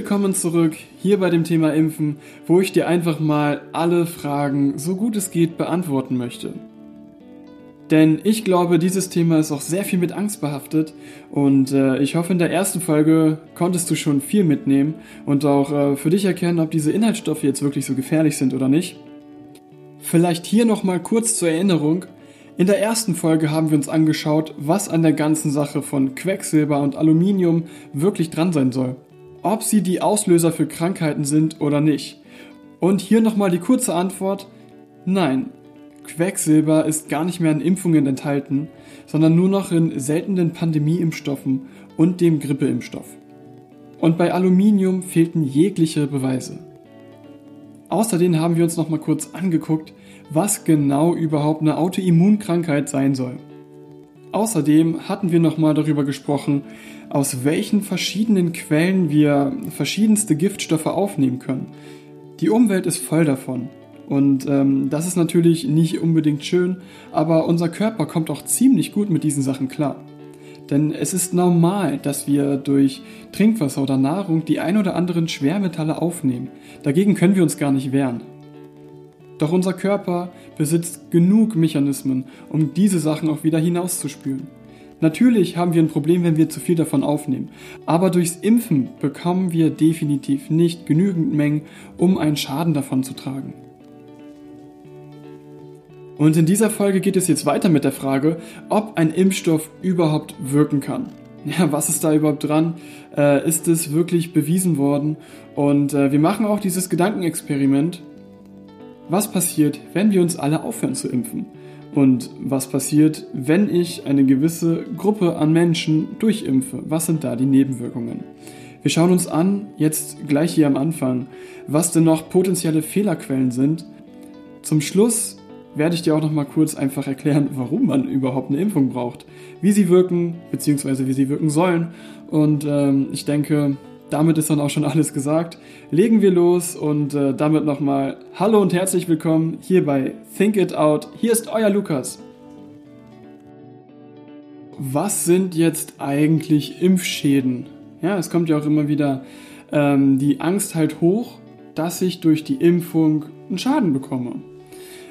Willkommen zurück hier bei dem Thema Impfen, wo ich dir einfach mal alle Fragen, so gut es geht, beantworten möchte. Denn ich glaube, dieses Thema ist auch sehr viel mit Angst behaftet und äh, ich hoffe, in der ersten Folge konntest du schon viel mitnehmen und auch äh, für dich erkennen, ob diese Inhaltsstoffe jetzt wirklich so gefährlich sind oder nicht. Vielleicht hier nochmal kurz zur Erinnerung. In der ersten Folge haben wir uns angeschaut, was an der ganzen Sache von Quecksilber und Aluminium wirklich dran sein soll. Ob sie die Auslöser für Krankheiten sind oder nicht. Und hier nochmal die kurze Antwort. Nein, Quecksilber ist gar nicht mehr in Impfungen enthalten, sondern nur noch in seltenen Pandemieimpfstoffen und dem Grippeimpfstoff. Und bei Aluminium fehlten jegliche Beweise. Außerdem haben wir uns nochmal kurz angeguckt, was genau überhaupt eine Autoimmunkrankheit sein soll. Außerdem hatten wir nochmal darüber gesprochen, aus welchen verschiedenen Quellen wir verschiedenste Giftstoffe aufnehmen können. Die Umwelt ist voll davon. Und ähm, das ist natürlich nicht unbedingt schön, aber unser Körper kommt auch ziemlich gut mit diesen Sachen klar. Denn es ist normal, dass wir durch Trinkwasser oder Nahrung die ein oder anderen Schwermetalle aufnehmen. Dagegen können wir uns gar nicht wehren. Doch unser Körper besitzt genug Mechanismen, um diese Sachen auch wieder hinauszuspülen. Natürlich haben wir ein Problem, wenn wir zu viel davon aufnehmen, aber durchs Impfen bekommen wir definitiv nicht genügend Mengen, um einen Schaden davon zu tragen. Und in dieser Folge geht es jetzt weiter mit der Frage, ob ein Impfstoff überhaupt wirken kann. Ja, was ist da überhaupt dran? Äh, ist es wirklich bewiesen worden? Und äh, wir machen auch dieses Gedankenexperiment. Was passiert, wenn wir uns alle aufhören zu impfen? Und was passiert, wenn ich eine gewisse Gruppe an Menschen durchimpfe? Was sind da die Nebenwirkungen? Wir schauen uns an, jetzt gleich hier am Anfang, was denn noch potenzielle Fehlerquellen sind. Zum Schluss werde ich dir auch noch mal kurz einfach erklären, warum man überhaupt eine Impfung braucht, wie sie wirken, beziehungsweise wie sie wirken sollen. Und ähm, ich denke, damit ist dann auch schon alles gesagt. Legen wir los und äh, damit nochmal Hallo und herzlich willkommen hier bei Think It Out. Hier ist euer Lukas. Was sind jetzt eigentlich Impfschäden? Ja, es kommt ja auch immer wieder ähm, die Angst halt hoch, dass ich durch die Impfung einen Schaden bekomme.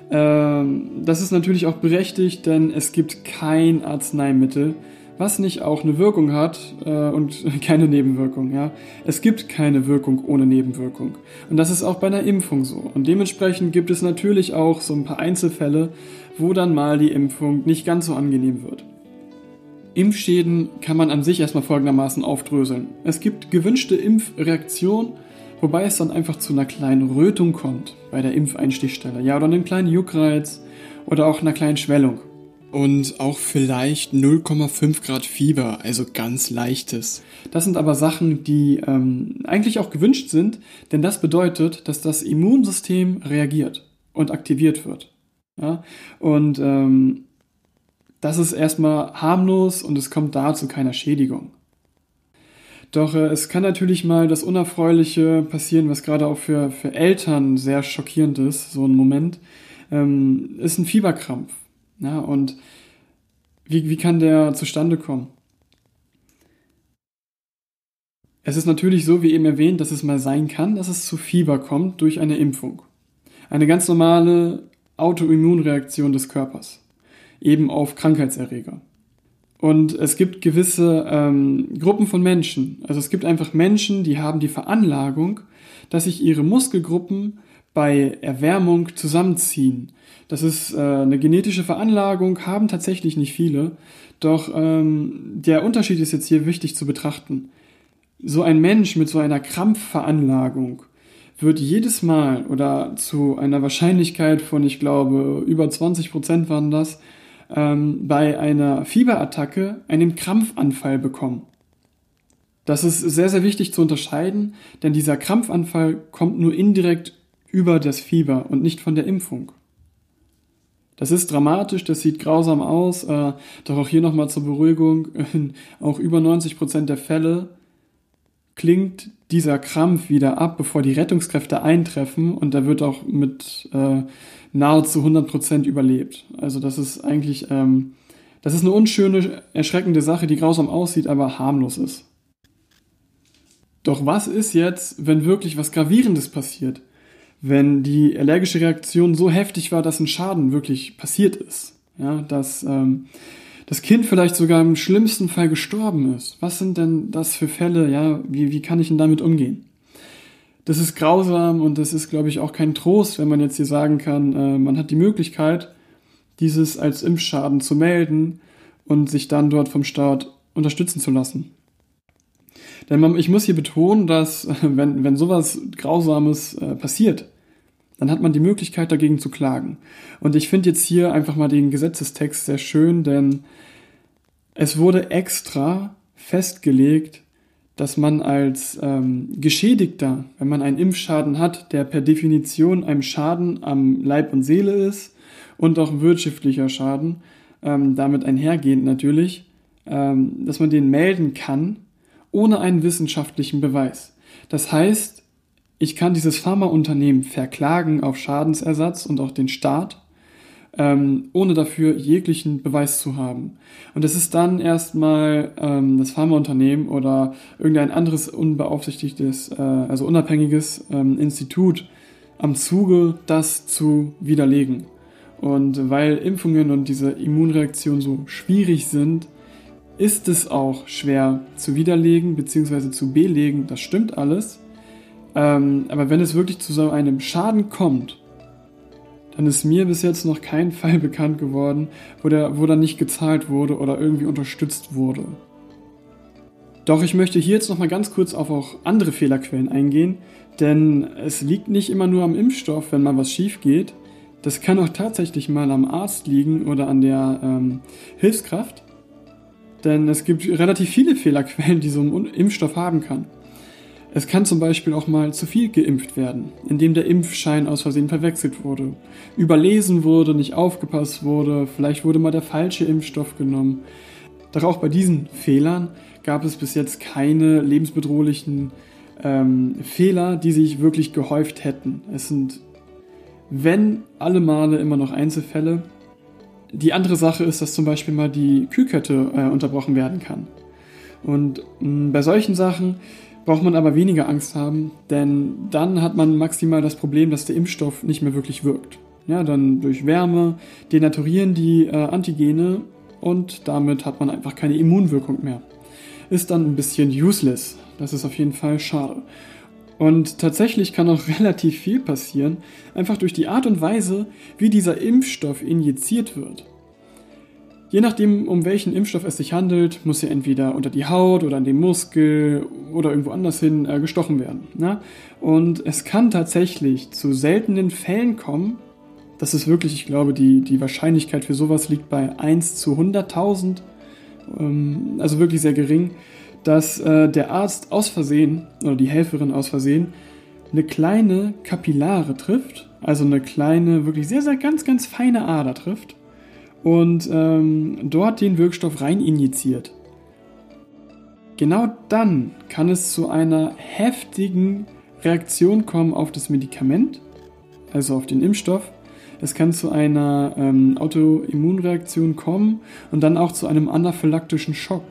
Ähm, das ist natürlich auch berechtigt, denn es gibt kein Arzneimittel, was nicht auch eine Wirkung hat äh, und keine Nebenwirkung. Ja? Es gibt keine Wirkung ohne Nebenwirkung. Und das ist auch bei einer Impfung so. Und dementsprechend gibt es natürlich auch so ein paar Einzelfälle, wo dann mal die Impfung nicht ganz so angenehm wird. Impfschäden kann man an sich erstmal folgendermaßen aufdröseln. Es gibt gewünschte Impfreaktion Wobei es dann einfach zu einer kleinen Rötung kommt bei der Impfeinstichstelle. Ja, oder einem kleinen Juckreiz oder auch einer kleinen Schwellung. Und auch vielleicht 0,5 Grad Fieber, also ganz leichtes. Das sind aber Sachen, die ähm, eigentlich auch gewünscht sind, denn das bedeutet, dass das Immunsystem reagiert und aktiviert wird. Ja? Und ähm, das ist erstmal harmlos und es kommt da zu keiner Schädigung. Doch äh, es kann natürlich mal das Unerfreuliche passieren, was gerade auch für, für Eltern sehr schockierend ist, so ein Moment, ähm, ist ein Fieberkrampf. Ja, und wie, wie kann der zustande kommen? Es ist natürlich so, wie eben erwähnt, dass es mal sein kann, dass es zu Fieber kommt durch eine Impfung. Eine ganz normale Autoimmunreaktion des Körpers. Eben auf Krankheitserreger. Und es gibt gewisse ähm, Gruppen von Menschen. Also es gibt einfach Menschen, die haben die Veranlagung, dass sich ihre Muskelgruppen bei Erwärmung zusammenziehen. Das ist äh, eine genetische Veranlagung, haben tatsächlich nicht viele. Doch ähm, der Unterschied ist jetzt hier wichtig zu betrachten. So ein Mensch mit so einer Krampfveranlagung wird jedes Mal oder zu einer Wahrscheinlichkeit von, ich glaube, über 20 Prozent waren das, ähm, bei einer Fieberattacke einen Krampfanfall bekommen. Das ist sehr, sehr wichtig zu unterscheiden, denn dieser Krampfanfall kommt nur indirekt über das Fieber und nicht von der Impfung. Das ist dramatisch, das sieht grausam aus, äh, doch auch hier nochmal zur Beruhigung, in auch über 90 Prozent der Fälle klingt dieser Krampf wieder ab, bevor die Rettungskräfte eintreffen und da wird auch mit äh, nahezu 100% überlebt. Also das ist eigentlich, ähm, das ist eine unschöne, erschreckende Sache, die grausam aussieht, aber harmlos ist. Doch was ist jetzt, wenn wirklich was Gravierendes passiert? Wenn die allergische Reaktion so heftig war, dass ein Schaden wirklich passiert ist? Ja, dass ähm, das Kind vielleicht sogar im schlimmsten Fall gestorben ist. Was sind denn das für Fälle? Ja, wie, wie kann ich denn damit umgehen? Das ist grausam und das ist, glaube ich, auch kein Trost, wenn man jetzt hier sagen kann, äh, man hat die Möglichkeit, dieses als Impfschaden zu melden und sich dann dort vom Staat unterstützen zu lassen. Denn man, ich muss hier betonen, dass wenn, wenn sowas Grausames äh, passiert, dann hat man die Möglichkeit dagegen zu klagen. Und ich finde jetzt hier einfach mal den Gesetzestext sehr schön, denn es wurde extra festgelegt, dass man als ähm, Geschädigter, wenn man einen Impfschaden hat, der per Definition einem Schaden am Leib und Seele ist und auch wirtschaftlicher Schaden, ähm, damit einhergehend natürlich, ähm, dass man den melden kann, ohne einen wissenschaftlichen Beweis. Das heißt, ich kann dieses Pharmaunternehmen verklagen auf Schadensersatz und auch den Staat, ähm, ohne dafür jeglichen Beweis zu haben. Und es ist dann erstmal ähm, das Pharmaunternehmen oder irgendein anderes unbeaufsichtigtes, äh, also unabhängiges ähm, Institut am Zuge, das zu widerlegen. Und weil Impfungen und diese Immunreaktion so schwierig sind, ist es auch schwer zu widerlegen bzw. zu belegen. Das stimmt alles. Ähm, aber wenn es wirklich zu so einem Schaden kommt, dann ist mir bis jetzt noch kein Fall bekannt geworden, wo, der, wo dann nicht gezahlt wurde oder irgendwie unterstützt wurde. Doch ich möchte hier jetzt nochmal ganz kurz auf auch andere Fehlerquellen eingehen, denn es liegt nicht immer nur am Impfstoff, wenn mal was schief geht. Das kann auch tatsächlich mal am Arzt liegen oder an der ähm, Hilfskraft, denn es gibt relativ viele Fehlerquellen, die so ein Impfstoff haben kann. Es kann zum Beispiel auch mal zu viel geimpft werden, indem der Impfschein aus Versehen verwechselt wurde, überlesen wurde, nicht aufgepasst wurde, vielleicht wurde mal der falsche Impfstoff genommen. Doch auch bei diesen Fehlern gab es bis jetzt keine lebensbedrohlichen ähm, Fehler, die sich wirklich gehäuft hätten. Es sind, wenn alle Male, immer noch Einzelfälle. Die andere Sache ist, dass zum Beispiel mal die Kühlkette äh, unterbrochen werden kann. Und mh, bei solchen Sachen braucht man aber weniger Angst haben, denn dann hat man maximal das Problem, dass der Impfstoff nicht mehr wirklich wirkt. Ja, dann durch Wärme denaturieren die äh, Antigene und damit hat man einfach keine Immunwirkung mehr. Ist dann ein bisschen useless. Das ist auf jeden Fall schade. Und tatsächlich kann auch relativ viel passieren, einfach durch die Art und Weise, wie dieser Impfstoff injiziert wird. Je nachdem, um welchen Impfstoff es sich handelt, muss er entweder unter die Haut oder an den Muskel oder irgendwo anders hin äh, gestochen werden. Ne? Und es kann tatsächlich zu seltenen Fällen kommen, das ist wirklich, ich glaube, die, die Wahrscheinlichkeit für sowas liegt bei 1 zu 100.000, ähm, also wirklich sehr gering, dass äh, der Arzt aus Versehen oder die Helferin aus Versehen eine kleine Kapillare trifft, also eine kleine, wirklich sehr, sehr ganz, ganz feine Ader trifft und ähm, dort den Wirkstoff rein injiziert. Genau dann kann es zu einer heftigen Reaktion kommen auf das Medikament, also auf den Impfstoff. Es kann zu einer ähm, Autoimmunreaktion kommen und dann auch zu einem anaphylaktischen Schock.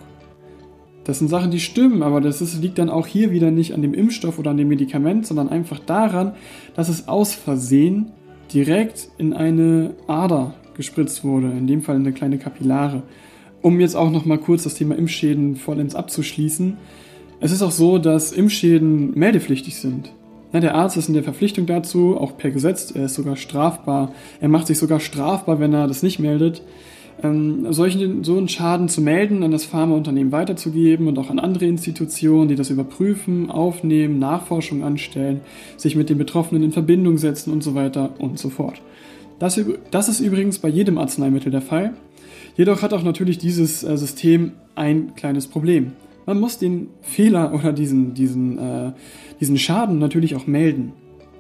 Das sind Sachen, die stimmen, aber das ist, liegt dann auch hier wieder nicht an dem Impfstoff oder an dem Medikament, sondern einfach daran, dass es aus Versehen direkt in eine Ader gespritzt wurde, in dem Fall eine kleine Kapillare. Um jetzt auch noch mal kurz das Thema Impfschäden vollends abzuschließen. Es ist auch so, dass Impfschäden meldepflichtig sind. Ja, der Arzt ist in der Verpflichtung dazu, auch per Gesetz, er ist sogar strafbar. Er macht sich sogar strafbar, wenn er das nicht meldet. Ähm, solchen, so einen Schaden zu melden, an das Pharmaunternehmen weiterzugeben und auch an andere Institutionen, die das überprüfen, aufnehmen, Nachforschung anstellen, sich mit den Betroffenen in Verbindung setzen und so weiter und so fort. Das, das ist übrigens bei jedem Arzneimittel der Fall. Jedoch hat auch natürlich dieses äh, System ein kleines Problem. Man muss den Fehler oder diesen, diesen, äh, diesen Schaden natürlich auch melden.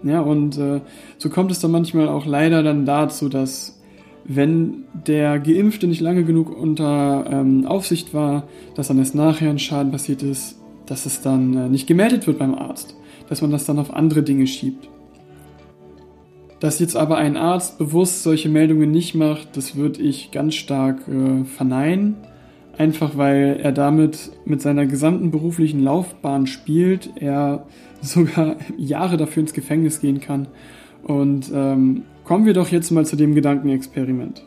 Ja, und äh, so kommt es dann manchmal auch leider dann dazu, dass wenn der Geimpfte nicht lange genug unter ähm, Aufsicht war, dass dann erst nachher ein Schaden passiert ist, dass es dann äh, nicht gemeldet wird beim Arzt, dass man das dann auf andere Dinge schiebt. Dass jetzt aber ein Arzt bewusst solche Meldungen nicht macht, das würde ich ganz stark äh, verneinen. einfach weil er damit mit seiner gesamten beruflichen Laufbahn spielt, er sogar Jahre dafür ins Gefängnis gehen kann. Und ähm, kommen wir doch jetzt mal zu dem Gedankenexperiment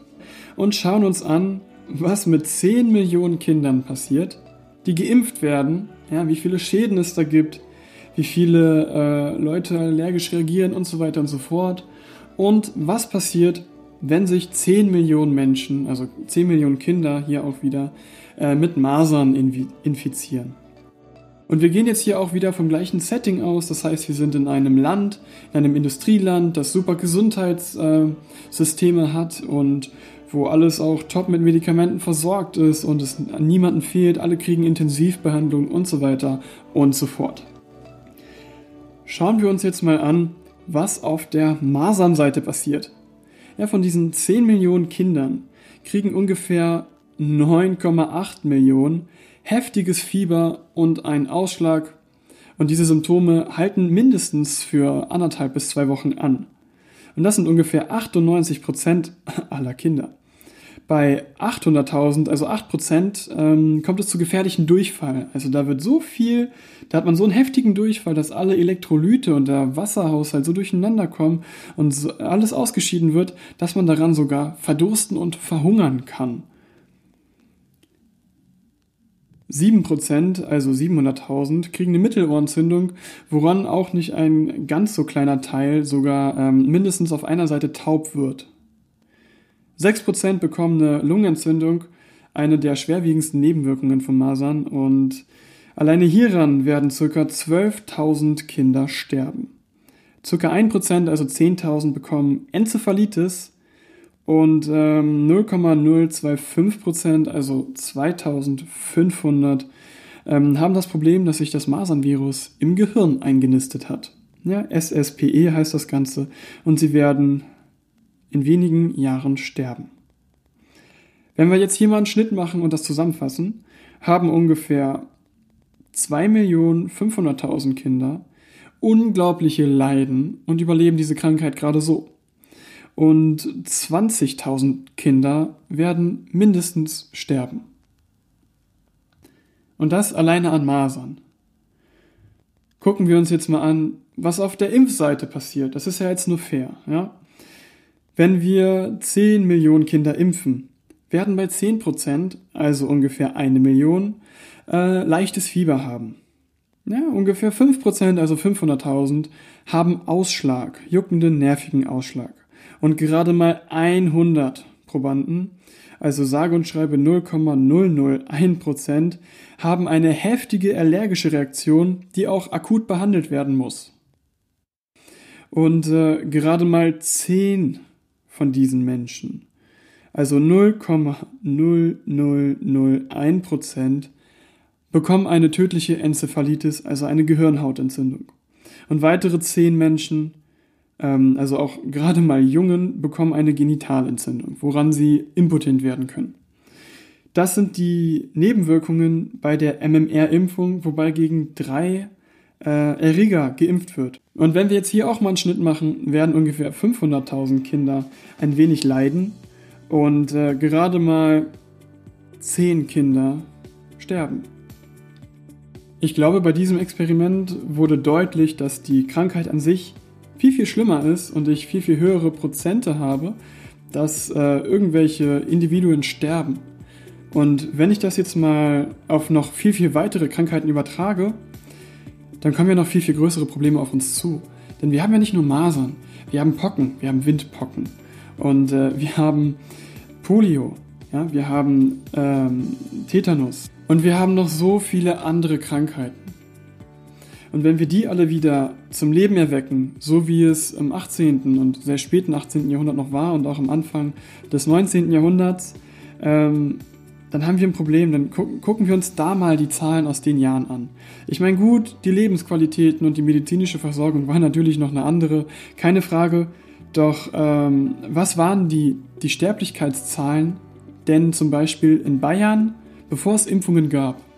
und schauen uns an, was mit 10 Millionen Kindern passiert, die geimpft werden, ja, wie viele Schäden es da gibt, wie viele äh, Leute allergisch reagieren und so weiter und so fort. Und was passiert, wenn sich 10 Millionen Menschen, also 10 Millionen Kinder hier auch wieder, äh, mit Masern infizieren. Und wir gehen jetzt hier auch wieder vom gleichen Setting aus. Das heißt, wir sind in einem Land, in einem Industrieland, das super Gesundheitssysteme hat und wo alles auch top mit Medikamenten versorgt ist und es an niemanden fehlt, alle kriegen Intensivbehandlung und so weiter und so fort. Schauen wir uns jetzt mal an, was auf der Masernseite passiert. Ja, von diesen 10 Millionen Kindern kriegen ungefähr 9,8 Millionen heftiges Fieber und einen Ausschlag und diese Symptome halten mindestens für anderthalb bis zwei Wochen an. Und das sind ungefähr 98 Prozent aller Kinder. Bei 800.000, also 8 Prozent, ähm, kommt es zu gefährlichen Durchfall. Also da wird so viel, da hat man so einen heftigen Durchfall, dass alle Elektrolyte und der Wasserhaushalt so durcheinander kommen und so alles ausgeschieden wird, dass man daran sogar verdursten und verhungern kann. 7%, also 700.000, kriegen eine Mittelohrentzündung, woran auch nicht ein ganz so kleiner Teil sogar ähm, mindestens auf einer Seite taub wird. 6% bekommen eine Lungenentzündung, eine der schwerwiegendsten Nebenwirkungen von Masern und alleine hieran werden ca. 12.000 Kinder sterben. Circa 1%, also 10.000, bekommen Enzephalitis, und ähm, 0,025% also 2500, ähm, haben das Problem, dass sich das Masernvirus im Gehirn eingenistet hat. Ja, SSPE heißt das Ganze und sie werden in wenigen Jahren sterben. Wenn wir jetzt hier mal einen Schnitt machen und das zusammenfassen, haben ungefähr 2.500.000 Kinder unglaubliche Leiden und überleben diese Krankheit gerade so und 20.000 Kinder werden mindestens sterben. Und das alleine an Masern. Gucken wir uns jetzt mal an, was auf der Impfseite passiert. Das ist ja jetzt nur fair. Ja? Wenn wir 10 Millionen Kinder impfen, werden bei 10 Prozent, also ungefähr eine Million, äh, leichtes Fieber haben. Ja, ungefähr 5 Prozent, also 500.000, haben Ausschlag, juckenden, nervigen Ausschlag und gerade mal 100 Probanden, also sage und schreibe 0,001% haben eine heftige allergische Reaktion, die auch akut behandelt werden muss. Und äh, gerade mal 10 von diesen Menschen, also 0,0001% bekommen eine tödliche Enzephalitis, also eine Gehirnhautentzündung. Und weitere 10 Menschen also auch gerade mal Jungen, bekommen eine Genitalentzündung, woran sie impotent werden können. Das sind die Nebenwirkungen bei der MMR-Impfung, wobei gegen drei äh, Erreger geimpft wird. Und wenn wir jetzt hier auch mal einen Schnitt machen, werden ungefähr 500.000 Kinder ein wenig leiden und äh, gerade mal 10 Kinder sterben. Ich glaube, bei diesem Experiment wurde deutlich, dass die Krankheit an sich viel, viel schlimmer ist und ich viel, viel höhere Prozente habe, dass äh, irgendwelche Individuen sterben. Und wenn ich das jetzt mal auf noch viel, viel weitere Krankheiten übertrage, dann kommen ja noch viel, viel größere Probleme auf uns zu. Denn wir haben ja nicht nur Masern, wir haben Pocken, wir haben Windpocken und äh, wir haben Polio, ja, wir haben ähm, Tetanus und wir haben noch so viele andere Krankheiten. Und wenn wir die alle wieder zum Leben erwecken, so wie es im 18. und sehr späten 18. Jahrhundert noch war und auch am Anfang des 19. Jahrhunderts, ähm, dann haben wir ein Problem. Dann gu gucken wir uns da mal die Zahlen aus den Jahren an. Ich meine, gut, die Lebensqualitäten und die medizinische Versorgung waren natürlich noch eine andere, keine Frage. Doch ähm, was waren die, die Sterblichkeitszahlen denn zum Beispiel in Bayern, bevor es Impfungen gab?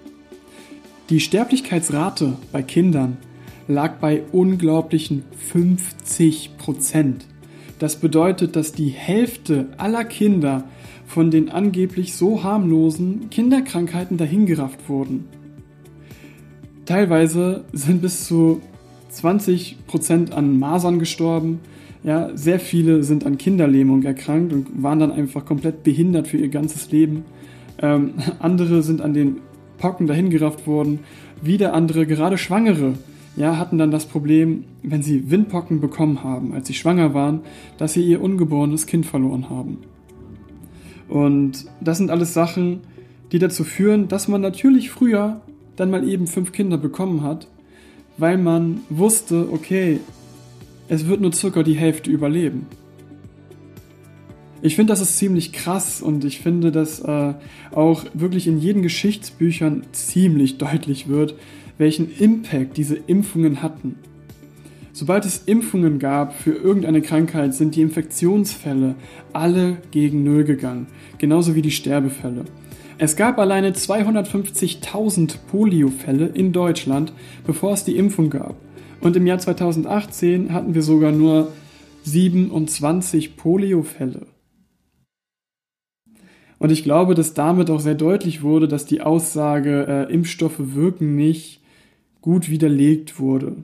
Die Sterblichkeitsrate bei Kindern lag bei unglaublichen 50 Prozent. Das bedeutet, dass die Hälfte aller Kinder von den angeblich so harmlosen Kinderkrankheiten dahingerafft wurden. Teilweise sind bis zu 20% an Masern gestorben. Ja, sehr viele sind an Kinderlähmung erkrankt und waren dann einfach komplett behindert für ihr ganzes Leben. Ähm, andere sind an den Pocken dahingerafft worden. Wieder andere, gerade Schwangere, ja, hatten dann das Problem, wenn sie Windpocken bekommen haben, als sie schwanger waren, dass sie ihr ungeborenes Kind verloren haben. Und das sind alles Sachen, die dazu führen, dass man natürlich früher dann mal eben fünf Kinder bekommen hat, weil man wusste, okay, es wird nur circa die Hälfte überleben. Ich finde, das ist ziemlich krass und ich finde, dass äh, auch wirklich in jeden Geschichtsbüchern ziemlich deutlich wird, welchen Impact diese Impfungen hatten. Sobald es Impfungen gab für irgendeine Krankheit, sind die Infektionsfälle alle gegen Null gegangen, genauso wie die Sterbefälle. Es gab alleine 250.000 Poliofälle in Deutschland, bevor es die Impfung gab. Und im Jahr 2018 hatten wir sogar nur 27 Poliofälle. Und ich glaube, dass damit auch sehr deutlich wurde, dass die Aussage, äh, Impfstoffe wirken nicht, gut widerlegt wurde.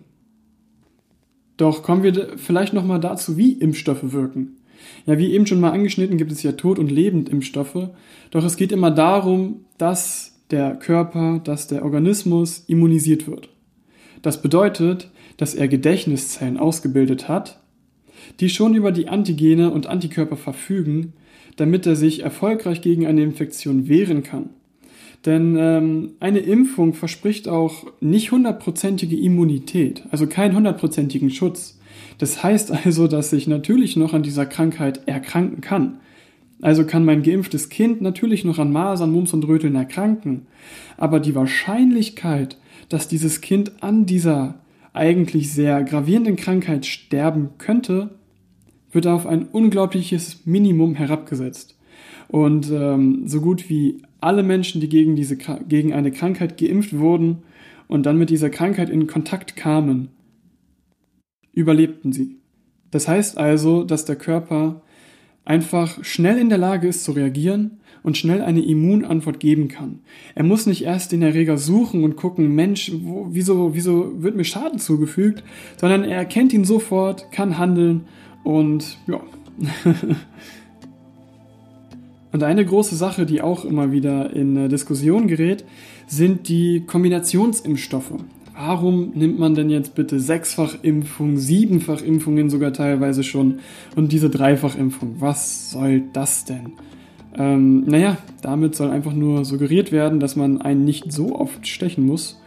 Doch kommen wir vielleicht nochmal dazu, wie Impfstoffe wirken. Ja, wie eben schon mal angeschnitten, gibt es ja Tod- und Lebendimpfstoffe. Doch es geht immer darum, dass der Körper, dass der Organismus immunisiert wird. Das bedeutet, dass er Gedächtniszellen ausgebildet hat, die schon über die Antigene und Antikörper verfügen, damit er sich erfolgreich gegen eine Infektion wehren kann. Denn ähm, eine Impfung verspricht auch nicht hundertprozentige Immunität, also keinen hundertprozentigen Schutz. Das heißt also, dass ich natürlich noch an dieser Krankheit erkranken kann. Also kann mein geimpftes Kind natürlich noch an Masern, Mumps und Röteln erkranken. Aber die Wahrscheinlichkeit, dass dieses Kind an dieser eigentlich sehr gravierenden Krankheit sterben könnte, wird auf ein unglaubliches Minimum herabgesetzt. Und ähm, so gut wie alle Menschen, die gegen, diese, gegen eine Krankheit geimpft wurden und dann mit dieser Krankheit in Kontakt kamen, überlebten sie. Das heißt also, dass der Körper einfach schnell in der Lage ist zu reagieren und schnell eine Immunantwort geben kann. Er muss nicht erst den Erreger suchen und gucken, Mensch, wo, wieso, wieso wird mir Schaden zugefügt, sondern er erkennt ihn sofort, kann handeln und ja. Und eine große Sache, die auch immer wieder in Diskussion gerät, sind die Kombinationsimpfstoffe. Warum nimmt man denn jetzt bitte Sechsfachimpfung, Siebenfachimpfungen sogar teilweise schon und diese Dreifachimpfung? Was soll das denn? Ähm, naja, damit soll einfach nur suggeriert werden, dass man einen nicht so oft stechen muss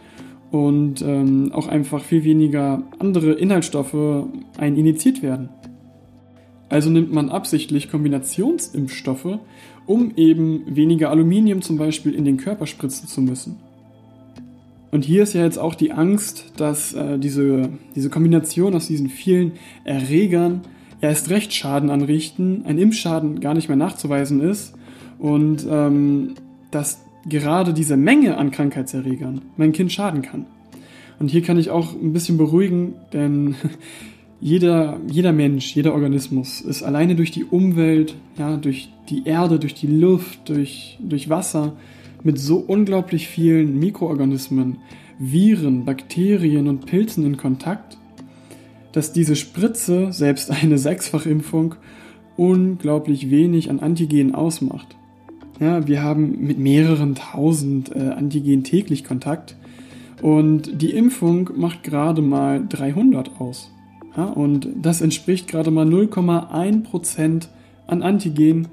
und ähm, auch einfach viel weniger andere Inhaltsstoffe ein injiziert werden. Also nimmt man absichtlich Kombinationsimpfstoffe, um eben weniger Aluminium zum Beispiel in den Körper spritzen zu müssen. Und hier ist ja jetzt auch die Angst, dass äh, diese, diese Kombination aus diesen vielen Erregern ja erst recht Schaden anrichten, ein Impfschaden gar nicht mehr nachzuweisen ist und ähm, dass gerade diese Menge an Krankheitserregern mein Kind schaden kann. Und hier kann ich auch ein bisschen beruhigen, denn jeder, jeder Mensch, jeder Organismus ist alleine durch die Umwelt, ja, durch die Erde, durch die Luft, durch, durch Wasser mit so unglaublich vielen Mikroorganismen, Viren, Bakterien und Pilzen in Kontakt, dass diese Spritze, selbst eine Sechsfachimpfung, unglaublich wenig an Antigen ausmacht. Ja, wir haben mit mehreren tausend äh, Antigen täglich Kontakt und die Impfung macht gerade mal 300 aus. Ja, und das entspricht gerade mal 0,1% an Antigen,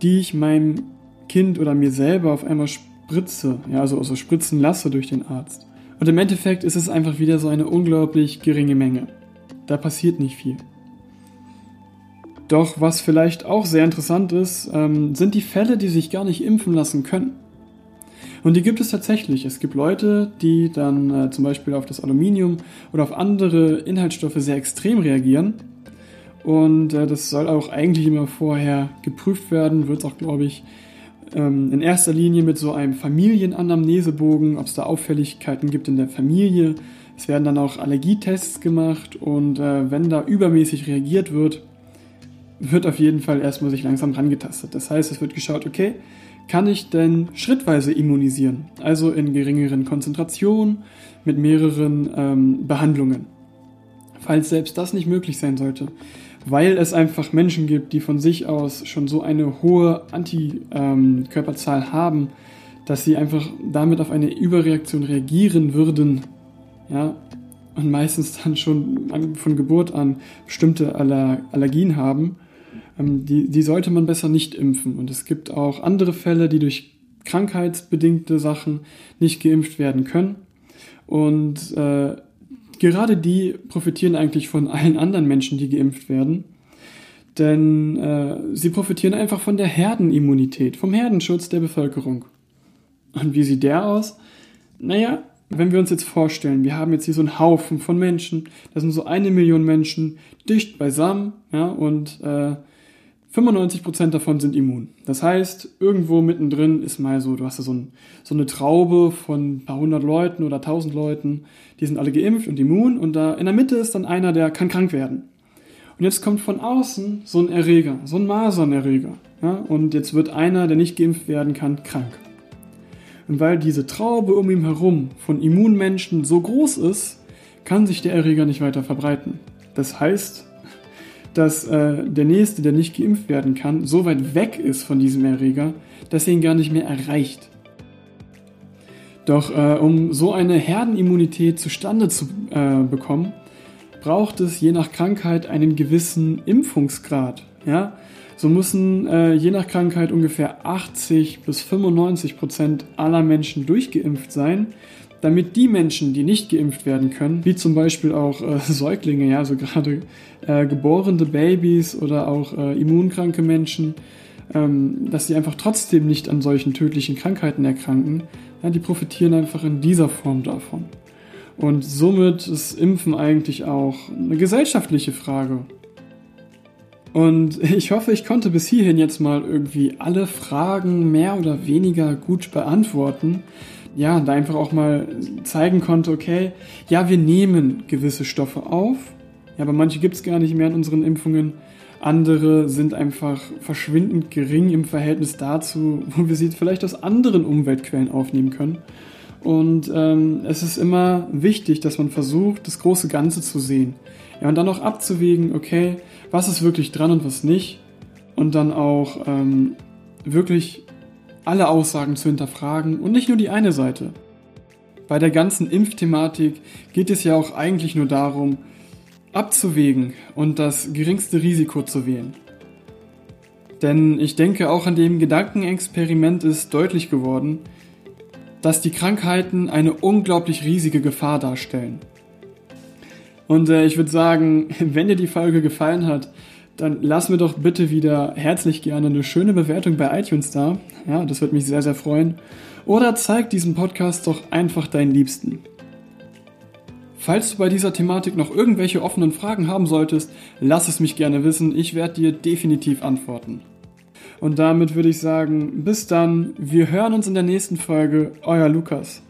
die ich meinem Kind oder mir selber auf einmal spritze, ja, also, also spritzen lasse durch den Arzt. Und im Endeffekt ist es einfach wieder so eine unglaublich geringe Menge. Da passiert nicht viel. Doch was vielleicht auch sehr interessant ist, ähm, sind die Fälle, die sich gar nicht impfen lassen können. Und die gibt es tatsächlich. Es gibt Leute, die dann äh, zum Beispiel auf das Aluminium oder auf andere Inhaltsstoffe sehr extrem reagieren. Und äh, das soll auch eigentlich immer vorher geprüft werden, wird es auch, glaube ich, ähm, in erster Linie mit so einem Familienanamnesebogen, ob es da Auffälligkeiten gibt in der Familie. Es werden dann auch Allergietests gemacht und äh, wenn da übermäßig reagiert wird, wird auf jeden Fall erstmal sich langsam rangetastet. Das heißt, es wird geschaut, okay, kann ich denn schrittweise immunisieren? Also in geringeren Konzentrationen mit mehreren ähm, Behandlungen. Falls selbst das nicht möglich sein sollte, weil es einfach Menschen gibt, die von sich aus schon so eine hohe Antikörperzahl ähm, haben, dass sie einfach damit auf eine Überreaktion reagieren würden, ja, und meistens dann schon von Geburt an bestimmte Aller Allergien haben, ähm, die, die sollte man besser nicht impfen. Und es gibt auch andere Fälle, die durch krankheitsbedingte Sachen nicht geimpft werden können. Und äh, gerade die profitieren eigentlich von allen anderen Menschen, die geimpft werden. Denn äh, sie profitieren einfach von der Herdenimmunität, vom Herdenschutz der Bevölkerung. Und wie sieht der aus? Naja, wenn wir uns jetzt vorstellen, wir haben jetzt hier so einen Haufen von Menschen, das sind so eine Million Menschen dicht beisammen, ja, und äh, 95% davon sind immun. Das heißt, irgendwo mittendrin ist mal so, du hast so, ein, so eine Traube von ein paar hundert Leuten oder tausend Leuten, die sind alle geimpft und immun und da in der Mitte ist dann einer, der kann krank werden. Und jetzt kommt von außen so ein Erreger, so ein Masernerreger. Ja, und jetzt wird einer, der nicht geimpft werden kann, krank. Und weil diese Traube um ihn herum von Immunmenschen so groß ist, kann sich der Erreger nicht weiter verbreiten. Das heißt, dass äh, der Nächste, der nicht geimpft werden kann, so weit weg ist von diesem Erreger, dass er ihn gar nicht mehr erreicht. Doch äh, um so eine Herdenimmunität zustande zu äh, bekommen, braucht es je nach Krankheit einen gewissen Impfungsgrad. Ja? So müssen äh, je nach Krankheit ungefähr 80 bis 95 Prozent aller Menschen durchgeimpft sein, damit die Menschen, die nicht geimpft werden können, wie zum Beispiel auch äh, Säuglinge, ja, also gerade äh, geborene Babys oder auch äh, immunkranke Menschen, ähm, dass sie einfach trotzdem nicht an solchen tödlichen Krankheiten erkranken, ja, die profitieren einfach in dieser Form davon. Und somit ist Impfen eigentlich auch eine gesellschaftliche Frage. Und ich hoffe, ich konnte bis hierhin jetzt mal irgendwie alle Fragen mehr oder weniger gut beantworten ja, da einfach auch mal zeigen konnte, okay, ja, wir nehmen gewisse Stoffe auf, ja, aber manche gibt es gar nicht mehr in unseren Impfungen. Andere sind einfach verschwindend gering im Verhältnis dazu, wo wir sie vielleicht aus anderen Umweltquellen aufnehmen können. Und ähm, es ist immer wichtig, dass man versucht, das große Ganze zu sehen. Ja, und dann auch abzuwägen, okay, was ist wirklich dran und was nicht. Und dann auch ähm, wirklich alle Aussagen zu hinterfragen und nicht nur die eine Seite. Bei der ganzen Impfthematik geht es ja auch eigentlich nur darum, abzuwägen und das geringste Risiko zu wählen. Denn ich denke, auch an dem Gedankenexperiment ist deutlich geworden, dass die Krankheiten eine unglaublich riesige Gefahr darstellen. Und äh, ich würde sagen, wenn dir die Folge gefallen hat, dann lass mir doch bitte wieder herzlich gerne eine schöne Bewertung bei iTunes da. Ja, das würde mich sehr, sehr freuen. Oder zeig diesen Podcast doch einfach deinen Liebsten. Falls du bei dieser Thematik noch irgendwelche offenen Fragen haben solltest, lass es mich gerne wissen. Ich werde dir definitiv antworten. Und damit würde ich sagen, bis dann. Wir hören uns in der nächsten Folge. Euer Lukas.